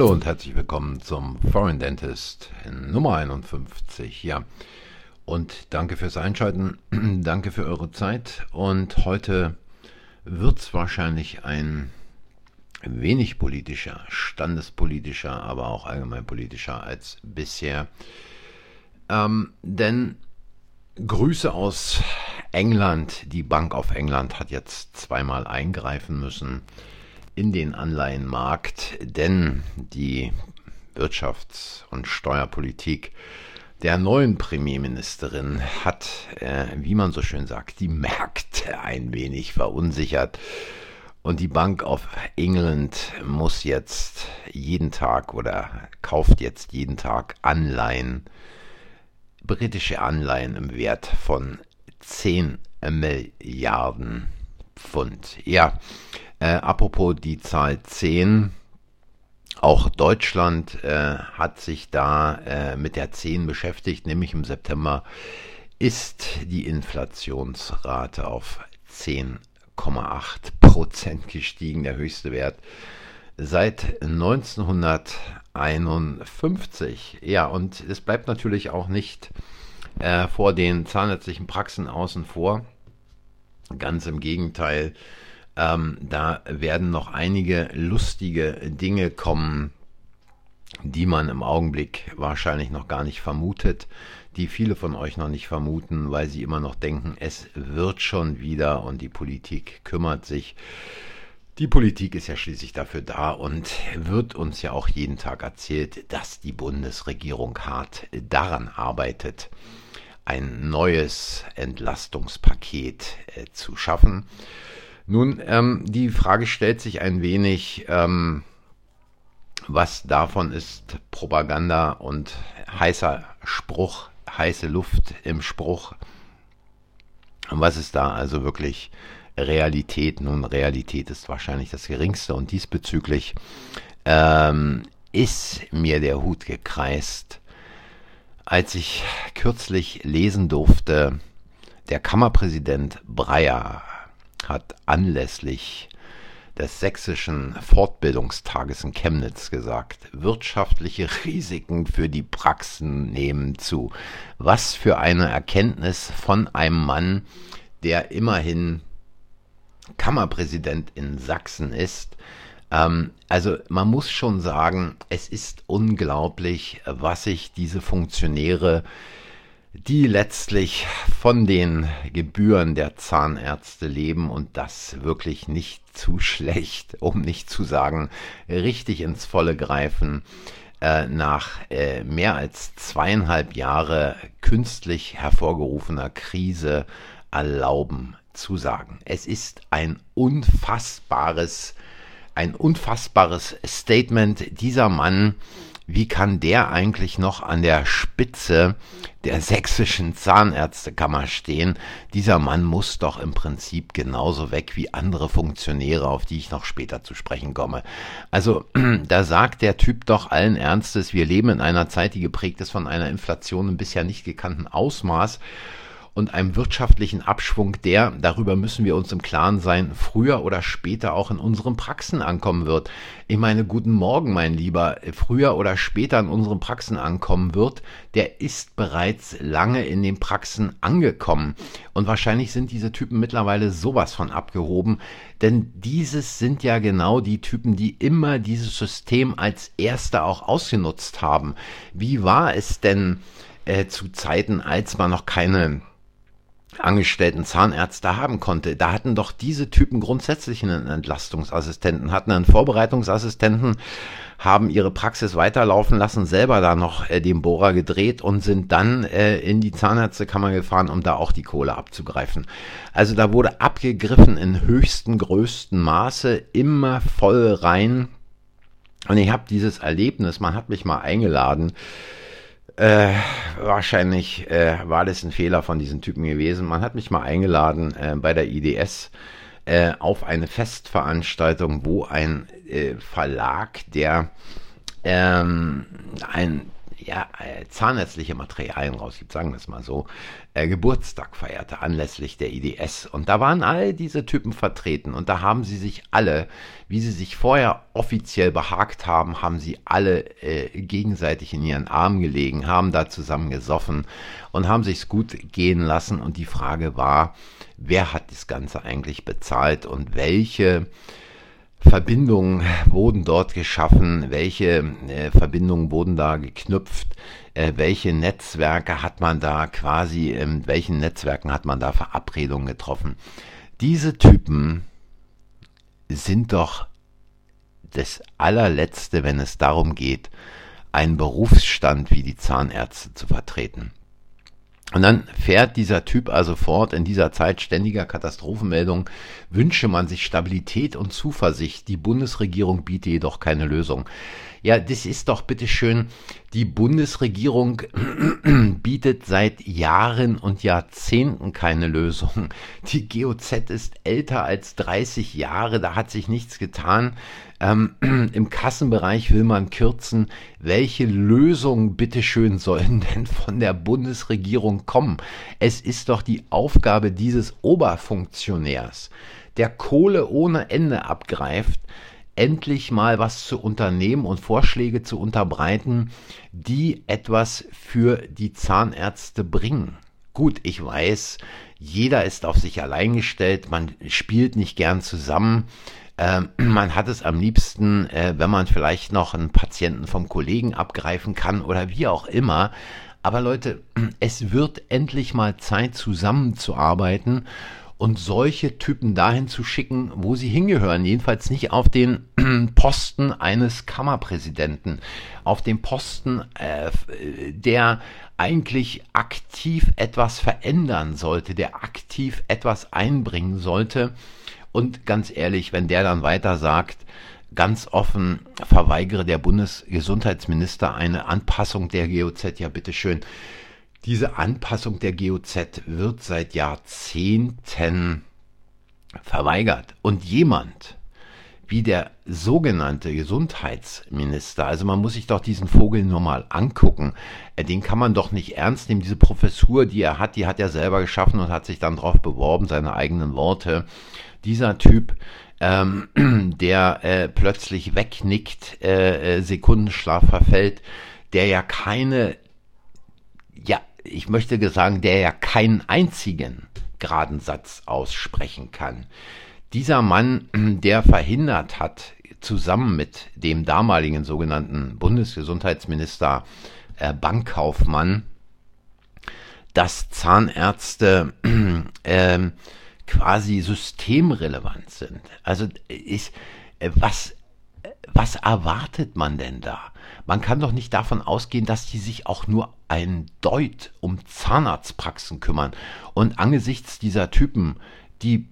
Hallo und herzlich willkommen zum Foreign Dentist Nummer 51. Ja, und danke fürs Einschalten, danke für eure Zeit. Und heute wird es wahrscheinlich ein wenig politischer, standespolitischer, aber auch allgemeinpolitischer als bisher. Ähm, denn Grüße aus England. Die Bank of England hat jetzt zweimal eingreifen müssen in den Anleihenmarkt, denn die Wirtschafts- und Steuerpolitik der neuen Premierministerin hat, äh, wie man so schön sagt, die Märkte ein wenig verunsichert. Und die Bank of England muss jetzt jeden Tag oder kauft jetzt jeden Tag Anleihen, britische Anleihen im Wert von 10 Milliarden Pfund. Ja, äh, apropos die Zahl 10. Auch Deutschland äh, hat sich da äh, mit der 10 beschäftigt, nämlich im September ist die Inflationsrate auf 10,8 Prozent gestiegen, der höchste Wert seit 1951. Ja, und es bleibt natürlich auch nicht äh, vor den zahnärztlichen Praxen außen vor. Ganz im Gegenteil, ähm, da werden noch einige lustige Dinge kommen, die man im Augenblick wahrscheinlich noch gar nicht vermutet, die viele von euch noch nicht vermuten, weil sie immer noch denken, es wird schon wieder und die Politik kümmert sich. Die Politik ist ja schließlich dafür da und wird uns ja auch jeden Tag erzählt, dass die Bundesregierung hart daran arbeitet, ein neues Entlastungspaket äh, zu schaffen. Nun, ähm, die Frage stellt sich ein wenig, ähm, was davon ist Propaganda und heißer Spruch, heiße Luft im Spruch. Was ist da also wirklich Realität? Nun, Realität ist wahrscheinlich das geringste und diesbezüglich ähm, ist mir der Hut gekreist, als ich kürzlich lesen durfte, der Kammerpräsident Breyer hat anlässlich des sächsischen Fortbildungstages in Chemnitz gesagt, wirtschaftliche Risiken für die Praxen nehmen zu. Was für eine Erkenntnis von einem Mann, der immerhin Kammerpräsident in Sachsen ist. Ähm, also man muss schon sagen, es ist unglaublich, was sich diese Funktionäre die letztlich von den Gebühren der Zahnärzte leben und das wirklich nicht zu schlecht, um nicht zu sagen, richtig ins Volle greifen, äh, nach äh, mehr als zweieinhalb Jahre künstlich hervorgerufener Krise erlauben zu sagen. Es ist ein unfassbares, ein unfassbares Statement. Dieser Mann wie kann der eigentlich noch an der Spitze der sächsischen Zahnärztekammer stehen? Dieser Mann muss doch im Prinzip genauso weg wie andere Funktionäre, auf die ich noch später zu sprechen komme. Also da sagt der Typ doch allen Ernstes, wir leben in einer Zeit, die geprägt ist von einer Inflation im bisher nicht gekannten Ausmaß und einem wirtschaftlichen Abschwung, der, darüber müssen wir uns im Klaren sein, früher oder später auch in unseren Praxen ankommen wird. Ich meine, guten Morgen, mein Lieber, früher oder später in unseren Praxen ankommen wird, der ist bereits lange in den Praxen angekommen. Und wahrscheinlich sind diese Typen mittlerweile sowas von abgehoben, denn dieses sind ja genau die Typen, die immer dieses System als erste auch ausgenutzt haben. Wie war es denn äh, zu Zeiten, als man noch keine angestellten Zahnärzte haben konnte. Da hatten doch diese Typen grundsätzlich einen Entlastungsassistenten, hatten einen Vorbereitungsassistenten, haben ihre Praxis weiterlaufen lassen, selber da noch äh, den Bohrer gedreht und sind dann äh, in die Zahnärztekammer gefahren, um da auch die Kohle abzugreifen. Also da wurde abgegriffen in höchsten, größten Maße, immer voll rein. Und ich habe dieses Erlebnis, man hat mich mal eingeladen, äh, wahrscheinlich äh, war das ein Fehler von diesen Typen gewesen. Man hat mich mal eingeladen äh, bei der IDS äh, auf eine Festveranstaltung, wo ein äh, Verlag, der ähm, ein ja, äh, zahnärztliche Materialien rausgibt, sagen wir es mal so, äh, Geburtstag feierte anlässlich der IDS. Und da waren all diese Typen vertreten und da haben sie sich alle, wie sie sich vorher offiziell behagt haben, haben sie alle äh, gegenseitig in ihren Armen gelegen, haben da zusammen gesoffen und haben sich's gut gehen lassen. Und die Frage war, wer hat das Ganze eigentlich bezahlt und welche Verbindungen wurden dort geschaffen, welche äh, Verbindungen wurden da geknüpft, äh, welche Netzwerke hat man da quasi, in welchen Netzwerken hat man da Verabredungen getroffen. Diese Typen sind doch das allerletzte, wenn es darum geht, einen Berufsstand wie die Zahnärzte zu vertreten. Und dann fährt dieser Typ also fort, in dieser Zeit ständiger Katastrophenmeldungen wünsche man sich Stabilität und Zuversicht. Die Bundesregierung biete jedoch keine Lösung. Ja, das ist doch bitteschön, die Bundesregierung bietet seit Jahren und Jahrzehnten keine Lösung. Die GOZ ist älter als 30 Jahre, da hat sich nichts getan. Ähm, Im Kassenbereich will man kürzen. Welche Lösungen bitteschön sollen denn von der Bundesregierung kommen? Es ist doch die Aufgabe dieses Oberfunktionärs, der Kohle ohne Ende abgreift, endlich mal was zu unternehmen und Vorschläge zu unterbreiten, die etwas für die Zahnärzte bringen. Gut, ich weiß, jeder ist auf sich allein gestellt, man spielt nicht gern zusammen. Äh, man hat es am liebsten, äh, wenn man vielleicht noch einen Patienten vom Kollegen abgreifen kann oder wie auch immer. Aber Leute, es wird endlich mal Zeit zusammenzuarbeiten und solche Typen dahin zu schicken, wo sie hingehören. Jedenfalls nicht auf den Posten eines Kammerpräsidenten, auf den Posten, äh, der eigentlich aktiv etwas verändern sollte, der aktiv etwas einbringen sollte. Und ganz ehrlich, wenn der dann weiter sagt, ganz offen verweigere der Bundesgesundheitsminister eine Anpassung der GOZ, ja bitteschön. Diese Anpassung der GOZ wird seit Jahrzehnten verweigert. Und jemand wie der sogenannte Gesundheitsminister, also man muss sich doch diesen Vogel nur mal angucken, äh, den kann man doch nicht ernst nehmen. Diese Professur, die er hat, die hat er selber geschaffen und hat sich dann darauf beworben, seine eigenen Worte. Dieser Typ, ähm, der äh, plötzlich wegnickt, äh, äh, Sekundenschlaf verfällt, der ja keine ja, ich möchte sagen, der ja keinen einzigen geraden Satz aussprechen kann. Dieser Mann, der verhindert hat, zusammen mit dem damaligen sogenannten Bundesgesundheitsminister äh, Bankkaufmann, dass Zahnärzte äh, quasi systemrelevant sind. Also ist, äh, was, was erwartet man denn da? Man kann doch nicht davon ausgehen, dass die sich auch nur ein Deut um Zahnarztpraxen kümmern. Und angesichts dieser Typen, die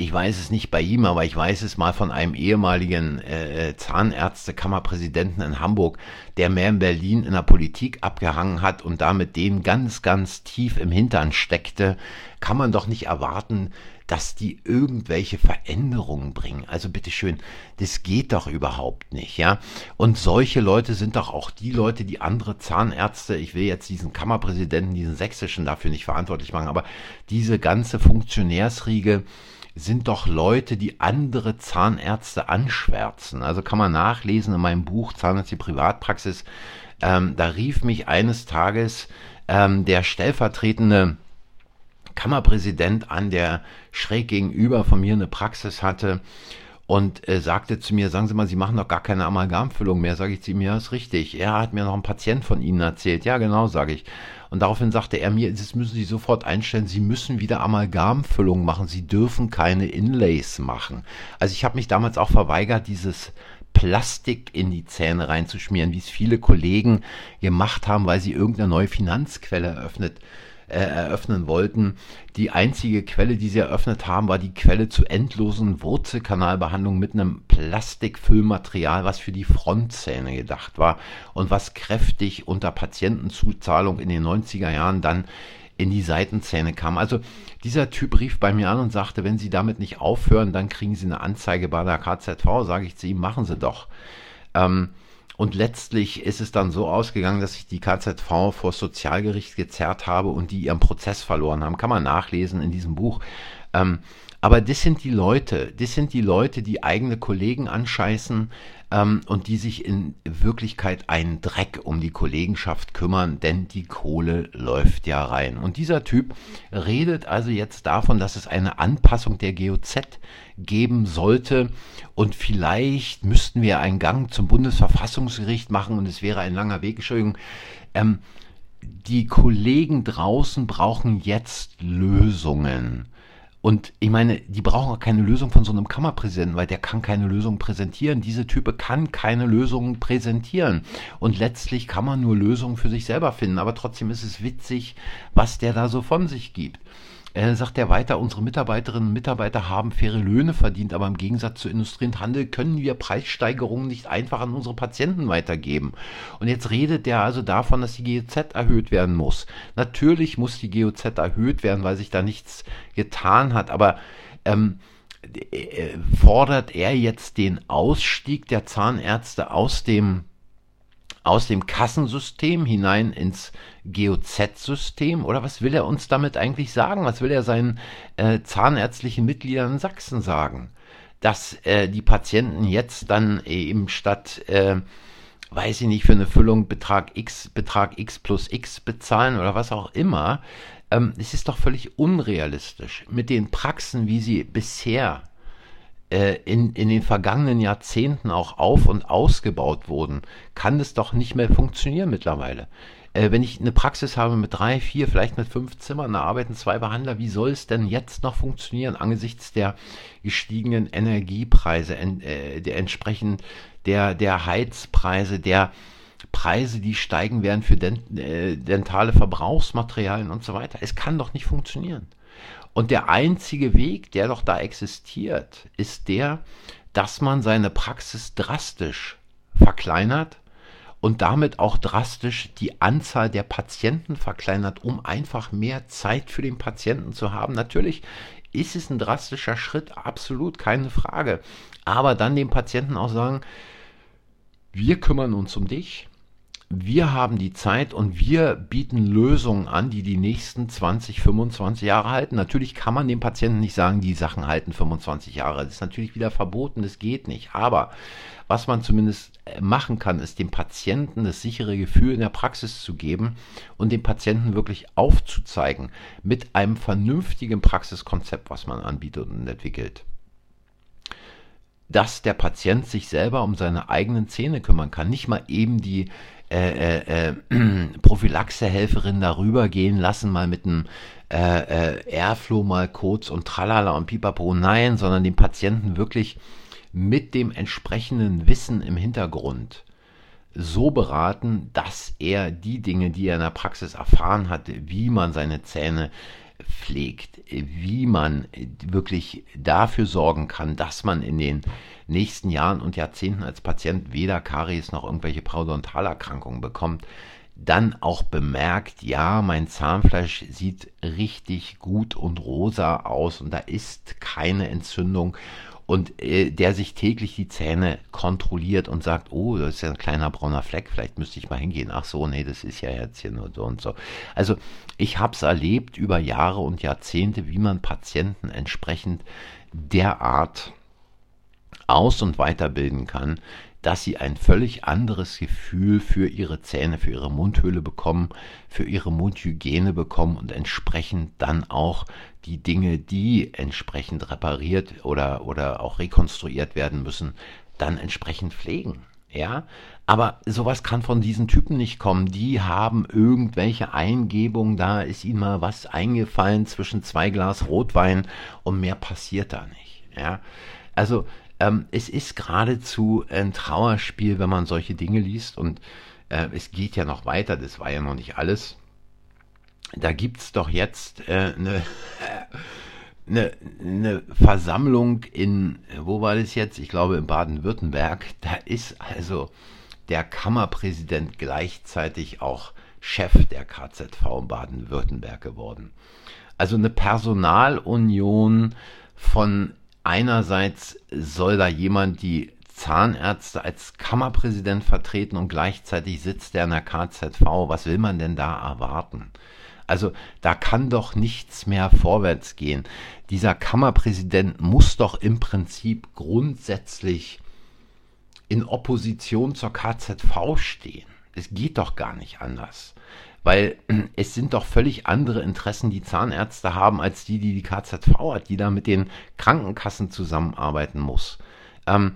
ich weiß es nicht bei ihm, aber ich weiß es mal von einem ehemaligen äh, Zahnärztekammerpräsidenten in Hamburg, der mehr in Berlin in der Politik abgehangen hat und damit den ganz, ganz tief im Hintern steckte, kann man doch nicht erwarten, dass die irgendwelche Veränderungen bringen. Also bitteschön, das geht doch überhaupt nicht, ja. Und solche Leute sind doch auch die Leute, die andere Zahnärzte, ich will jetzt diesen Kammerpräsidenten, diesen sächsischen dafür nicht verantwortlich machen, aber diese ganze Funktionärsriege, sind doch Leute, die andere Zahnärzte anschwärzen. Also kann man nachlesen in meinem Buch Zahnarzt die Privatpraxis. Ähm, da rief mich eines Tages ähm, der stellvertretende Kammerpräsident an, der schräg gegenüber von mir eine Praxis hatte und äh, sagte zu mir, sagen Sie mal, Sie machen doch gar keine Amalgamfüllung mehr. Sage ich zu ihm, ja, ist richtig. Er hat mir noch ein Patient von Ihnen erzählt. Ja, genau, sage ich. Und daraufhin sagte er mir, das müssen Sie sofort einstellen, Sie müssen wieder Amalgamfüllung machen, Sie dürfen keine Inlays machen. Also ich habe mich damals auch verweigert, dieses Plastik in die Zähne reinzuschmieren, wie es viele Kollegen gemacht haben, weil sie irgendeine neue Finanzquelle eröffnet äh, eröffnen wollten. Die einzige Quelle, die sie eröffnet haben, war die Quelle zu endlosen Wurzelkanalbehandlungen mit einem Plastikfüllmaterial, was für die Frontzähne gedacht war und was kräftig unter Patientenzuzahlung in den 90er Jahren dann in die Seitenzähne kam. Also dieser Typ rief bei mir an und sagte, wenn Sie damit nicht aufhören, dann kriegen Sie eine Anzeige bei der KZV. Sage ich zu ihm, machen Sie doch. Ähm, Und letztlich ist es dann so ausgegangen, dass ich die KZV vor Sozialgericht gezerrt habe und die ihren Prozess verloren haben. Kann man nachlesen in diesem Buch. Ähm, aber das sind die Leute, das sind die Leute, die eigene Kollegen anscheißen ähm, und die sich in Wirklichkeit einen Dreck um die Kollegenschaft kümmern, denn die Kohle läuft ja rein. Und dieser Typ redet also jetzt davon, dass es eine Anpassung der GOZ geben sollte. Und vielleicht müssten wir einen Gang zum Bundesverfassungsgericht machen und es wäre ein langer Weg. Entschuldigung. Ähm, die Kollegen draußen brauchen jetzt Lösungen. Und ich meine, die brauchen auch keine Lösung von so einem Kammerpräsidenten, weil der kann keine Lösung präsentieren. Diese Type kann keine Lösung präsentieren. Und letztlich kann man nur Lösungen für sich selber finden. Aber trotzdem ist es witzig, was der da so von sich gibt. Äh, sagt er weiter, unsere Mitarbeiterinnen und Mitarbeiter haben faire Löhne verdient, aber im Gegensatz zu Industrie und Handel können wir Preissteigerungen nicht einfach an unsere Patienten weitergeben. Und jetzt redet er also davon, dass die GOZ erhöht werden muss. Natürlich muss die GOZ erhöht werden, weil sich da nichts getan hat, aber ähm, äh, fordert er jetzt den Ausstieg der Zahnärzte aus dem aus dem Kassensystem hinein ins GOZ-System? Oder was will er uns damit eigentlich sagen? Was will er seinen äh, zahnärztlichen Mitgliedern in Sachsen sagen? Dass äh, die Patienten jetzt dann eben statt, äh, weiß ich nicht, für eine Füllung Betrag X, Betrag X plus X bezahlen oder was auch immer. Ähm, es ist doch völlig unrealistisch. Mit den Praxen, wie sie bisher in, in den vergangenen Jahrzehnten auch auf und ausgebaut wurden, kann es doch nicht mehr funktionieren mittlerweile. Äh, wenn ich eine Praxis habe mit drei, vier, vielleicht mit fünf Zimmern, da arbeiten zwei Behandler, wie soll es denn jetzt noch funktionieren angesichts der gestiegenen Energiepreise, äh, der entsprechend der, der Heizpreise, der Preise, die steigen werden für äh, dentale Verbrauchsmaterialien und so weiter. Es kann doch nicht funktionieren. Und der einzige Weg, der doch da existiert, ist der, dass man seine Praxis drastisch verkleinert und damit auch drastisch die Anzahl der Patienten verkleinert, um einfach mehr Zeit für den Patienten zu haben. Natürlich ist es ein drastischer Schritt, absolut keine Frage. Aber dann dem Patienten auch sagen, wir kümmern uns um dich, wir haben die Zeit und wir bieten Lösungen an, die die nächsten 20, 25 Jahre halten. Natürlich kann man dem Patienten nicht sagen, die Sachen halten 25 Jahre. Das ist natürlich wieder verboten, das geht nicht. Aber was man zumindest äh, machen kann, ist dem Patienten das sichere Gefühl in der Praxis zu geben und dem Patienten wirklich aufzuzeigen mit einem vernünftigen Praxiskonzept, was man anbietet und entwickelt dass der Patient sich selber um seine eigenen Zähne kümmern kann. Nicht mal eben die äh, äh, äh Prophylaxehelferin darüber gehen lassen, mal mit einem äh, äh, Airflow mal kurz und tralala und pipapo. Nein, sondern den Patienten wirklich mit dem entsprechenden Wissen im Hintergrund so beraten, dass er die Dinge, die er in der Praxis erfahren hat, wie man seine Zähne pflegt, wie man wirklich dafür sorgen kann, dass man in den nächsten Jahren und Jahrzehnten als Patient weder Karies noch irgendwelche Parodontalerkrankungen bekommt, dann auch bemerkt, ja, mein Zahnfleisch sieht richtig gut und rosa aus und da ist keine Entzündung und äh, der sich täglich die Zähne kontrolliert und sagt, oh, das ist ja ein kleiner brauner Fleck, vielleicht müsste ich mal hingehen. Ach so, nee, das ist ja hier nur so und so. Also ich habe es erlebt über Jahre und Jahrzehnte, wie man Patienten entsprechend derart aus- und weiterbilden kann, dass sie ein völlig anderes Gefühl für ihre Zähne, für ihre Mundhöhle bekommen, für ihre Mundhygiene bekommen und entsprechend dann auch die Dinge, die entsprechend repariert oder, oder auch rekonstruiert werden müssen, dann entsprechend pflegen. Ja, aber sowas kann von diesen Typen nicht kommen. Die haben irgendwelche Eingebungen, da ist ihnen mal was eingefallen zwischen zwei Glas Rotwein und mehr passiert da nicht. Ja, also ähm, es ist geradezu ein Trauerspiel, wenn man solche Dinge liest und äh, es geht ja noch weiter, das war ja noch nicht alles. Da gibt es doch jetzt äh, eine, eine, eine Versammlung in, wo war das jetzt? Ich glaube in Baden-Württemberg. Da ist also der Kammerpräsident gleichzeitig auch Chef der KZV in Baden-Württemberg geworden. Also eine Personalunion von einerseits soll da jemand die Zahnärzte als Kammerpräsident vertreten und gleichzeitig sitzt er in der KZV. Was will man denn da erwarten? Also da kann doch nichts mehr vorwärts gehen. Dieser Kammerpräsident muss doch im Prinzip grundsätzlich in Opposition zur KZV stehen. Es geht doch gar nicht anders. Weil es sind doch völlig andere Interessen, die Zahnärzte haben, als die, die die KZV hat, die da mit den Krankenkassen zusammenarbeiten muss. Ähm,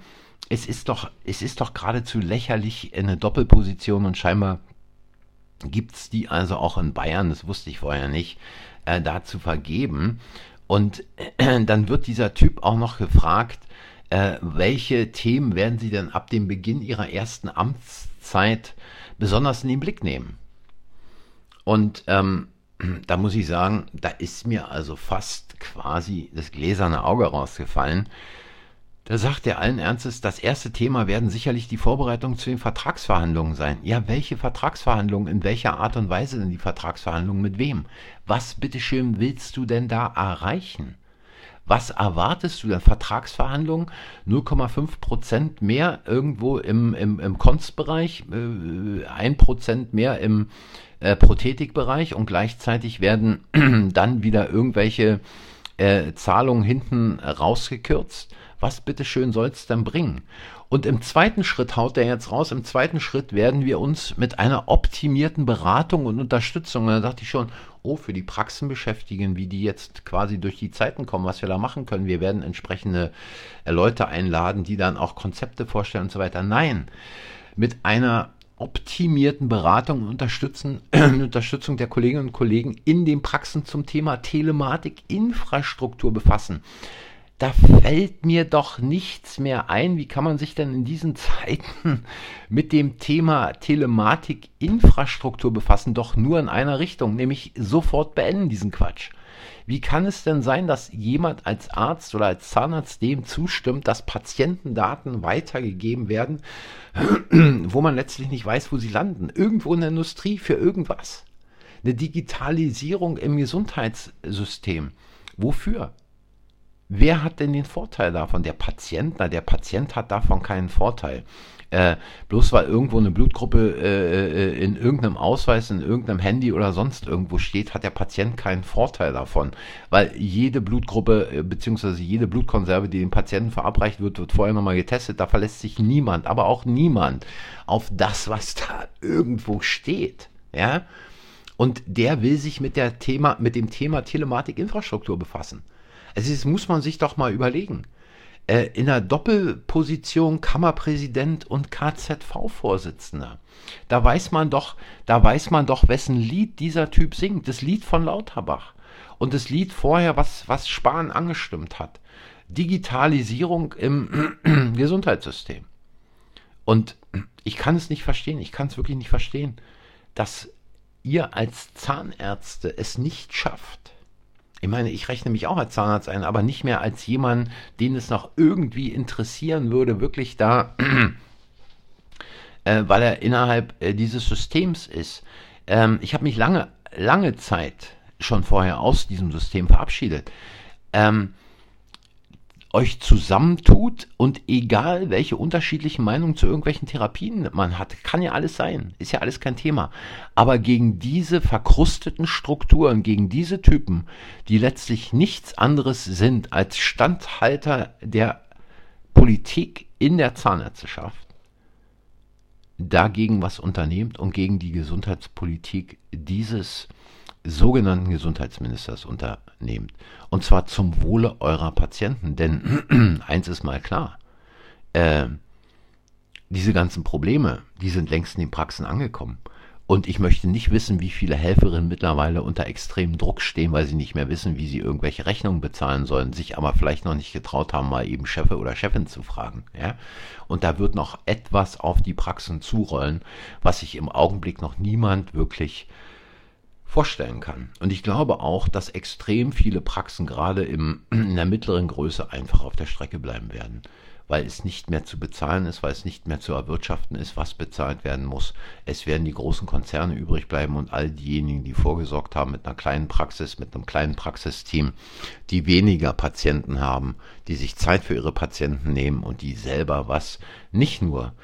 es ist doch, es ist doch geradezu lächerlich eine Doppelposition und scheinbar gibt es die also auch in Bayern, das wusste ich vorher nicht, äh, da zu vergeben. Und äh, dann wird dieser Typ auch noch gefragt, äh, welche Themen werden Sie denn ab dem Beginn Ihrer ersten Amtszeit besonders in den Blick nehmen? Und ähm, da muss ich sagen, da ist mir also fast quasi das gläserne Auge rausgefallen, da sagt er allen Ernstes, das erste Thema werden sicherlich die Vorbereitungen zu den Vertragsverhandlungen sein. Ja, welche Vertragsverhandlungen? In welcher Art und Weise denn die Vertragsverhandlungen? Mit wem? Was bitteschön willst du denn da erreichen? Was erwartest du denn? Vertragsverhandlungen 0,5 Prozent mehr irgendwo im, im, im Konstbereich, äh, 1 Prozent mehr im äh, Prothetikbereich und gleichzeitig werden dann wieder irgendwelche äh, Zahlungen hinten rausgekürzt was bitteschön soll es denn bringen? Und im zweiten Schritt haut er jetzt raus, im zweiten Schritt werden wir uns mit einer optimierten Beratung und Unterstützung, und da dachte ich schon, oh, für die Praxen beschäftigen, wie die jetzt quasi durch die Zeiten kommen, was wir da machen können. Wir werden entsprechende äh, Leute einladen, die dann auch Konzepte vorstellen und so weiter. Nein, mit einer optimierten Beratung und Unterstützung, Unterstützung der Kolleginnen und Kollegen in den Praxen zum Thema Telematik, Infrastruktur befassen da fällt mir doch nichts mehr ein. Wie kann man sich denn in diesen Zeiten mit dem Thema Telematik Infrastruktur befassen? Doch nur in einer Richtung, nämlich sofort beenden diesen Quatsch. Wie kann es denn sein, dass jemand als Arzt oder als Zahnarzt dem zustimmt, dass Patientendaten weitergegeben werden, wo man letztlich nicht weiß, wo sie landen? Irgendwo in der Industrie für irgendwas. Eine Digitalisierung im Gesundheitssystem. Wofür? Wer hat denn den Vorteil davon? Der Patient? Na, der Patient hat davon keinen Vorteil. Äh, bloß weil irgendwo eine Blutgruppe äh, äh, in irgendeinem Ausweis, in irgendeinem Handy oder sonst irgendwo steht, hat der Patient keinen Vorteil davon. Weil jede Blutgruppe äh, bzw. jede Blutkonserve, die dem Patienten verabreicht wird, wird vorher nochmal getestet. Da verlässt sich niemand, aber auch niemand auf das, was da irgendwo steht. Ja? Und der will sich mit, der Thema, mit dem Thema Telematik-Infrastruktur befassen. Also das muss man sich doch mal überlegen. Äh, in einer Doppelposition Kammerpräsident und KZV-Vorsitzender. Da weiß man doch, da weiß man doch, wessen Lied dieser Typ singt. Das Lied von Lauterbach. Und das Lied vorher, was, was Spahn angestimmt hat. Digitalisierung im Gesundheitssystem. Und ich kann es nicht verstehen, ich kann es wirklich nicht verstehen, dass ihr als Zahnärzte es nicht schafft, ich meine, ich rechne mich auch als Zahnarzt ein, aber nicht mehr als jemand, den es noch irgendwie interessieren würde, wirklich da, äh, weil er innerhalb äh, dieses Systems ist. Ähm, ich habe mich lange, lange Zeit schon vorher aus diesem System verabschiedet. Ähm, euch zusammentut und egal welche unterschiedlichen Meinungen zu irgendwelchen Therapien man hat, kann ja alles sein, ist ja alles kein Thema. Aber gegen diese verkrusteten Strukturen, gegen diese Typen, die letztlich nichts anderes sind als Standhalter der Politik in der Zahnärzteschaft, dagegen was unternehmt und gegen die Gesundheitspolitik dieses sogenannten Gesundheitsministers unternehmt. Und zwar zum Wohle eurer Patienten. Denn eins ist mal klar, äh, diese ganzen Probleme, die sind längst in den Praxen angekommen. Und ich möchte nicht wissen, wie viele Helferinnen mittlerweile unter extremem Druck stehen, weil sie nicht mehr wissen, wie sie irgendwelche Rechnungen bezahlen sollen, sich aber vielleicht noch nicht getraut haben, mal eben Chefe oder Chefin zu fragen. Ja? Und da wird noch etwas auf die Praxen zurollen, was sich im Augenblick noch niemand wirklich vorstellen kann. Und ich glaube auch, dass extrem viele Praxen gerade im, in der mittleren Größe einfach auf der Strecke bleiben werden. weil es nicht mehr zu bezahlen ist, weil es nicht mehr zu erwirtschaften ist, was bezahlt werden muss. Es werden die großen Konzerne übrig bleiben und all diejenigen, die vorgesorgt haben mit einer kleinen Praxis, mit einem kleinen Praxisteam, die weniger Patienten haben, die sich Zeit für ihre Patienten nehmen und die selber was nicht nur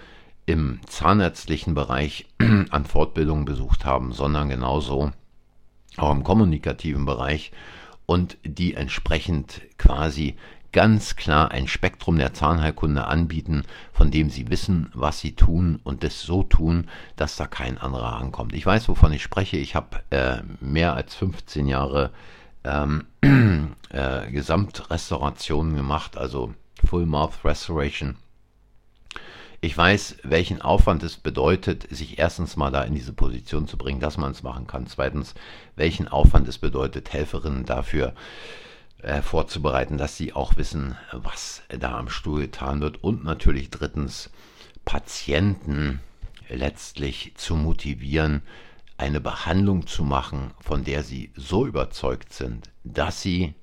im zahnärztlichen Bereich an Fortbildungen besucht haben, sondern genauso auch im kommunikativen Bereich und die entsprechend quasi ganz klar ein Spektrum der Zahnheilkunde anbieten, von dem sie wissen, was sie tun und das so tun, dass da kein anderer ankommt. Ich weiß, wovon ich spreche. Ich habe äh, mehr als 15 Jahre ähm, äh, Gesamtrestaurationen gemacht, also Full Mouth Restoration. Ich weiß, welchen Aufwand es bedeutet, sich erstens mal da in diese Position zu bringen, dass man es machen kann. Zweitens, welchen Aufwand es bedeutet, Helferinnen dafür äh, vorzubereiten, dass sie auch wissen, was da am Stuhl getan wird. Und natürlich drittens, Patienten letztlich zu motivieren, eine Behandlung zu machen, von der sie so überzeugt sind, dass sie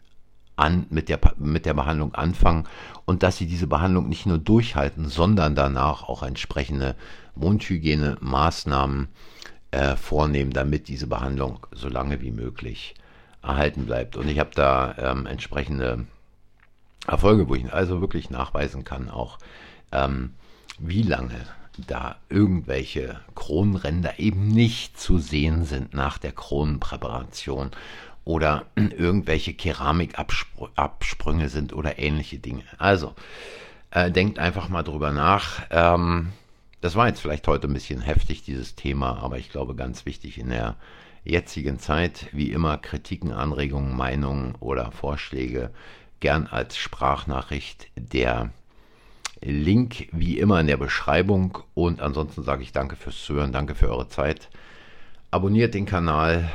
an, mit, der, mit der Behandlung anfangen und dass sie diese Behandlung nicht nur durchhalten, sondern danach auch entsprechende Mundhygiene-Maßnahmen äh, vornehmen, damit diese Behandlung so lange wie möglich erhalten bleibt. Und ich habe da ähm, entsprechende Erfolge, wo ich also wirklich nachweisen kann, auch ähm, wie lange da irgendwelche Kronenränder eben nicht zu sehen sind nach der Kronenpräparation oder irgendwelche Keramikabsprünge sind oder ähnliche Dinge. Also äh, denkt einfach mal drüber nach. Ähm, das war jetzt vielleicht heute ein bisschen heftig, dieses Thema, aber ich glaube ganz wichtig in der jetzigen Zeit. Wie immer Kritiken, Anregungen, Meinungen oder Vorschläge gern als Sprachnachricht. Der Link wie immer in der Beschreibung. Und ansonsten sage ich danke fürs Zuhören, danke für eure Zeit. Abonniert den Kanal,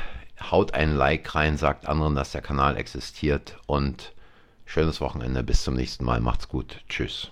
haut ein Like rein, sagt anderen, dass der Kanal existiert und schönes Wochenende. Bis zum nächsten Mal. Macht's gut. Tschüss.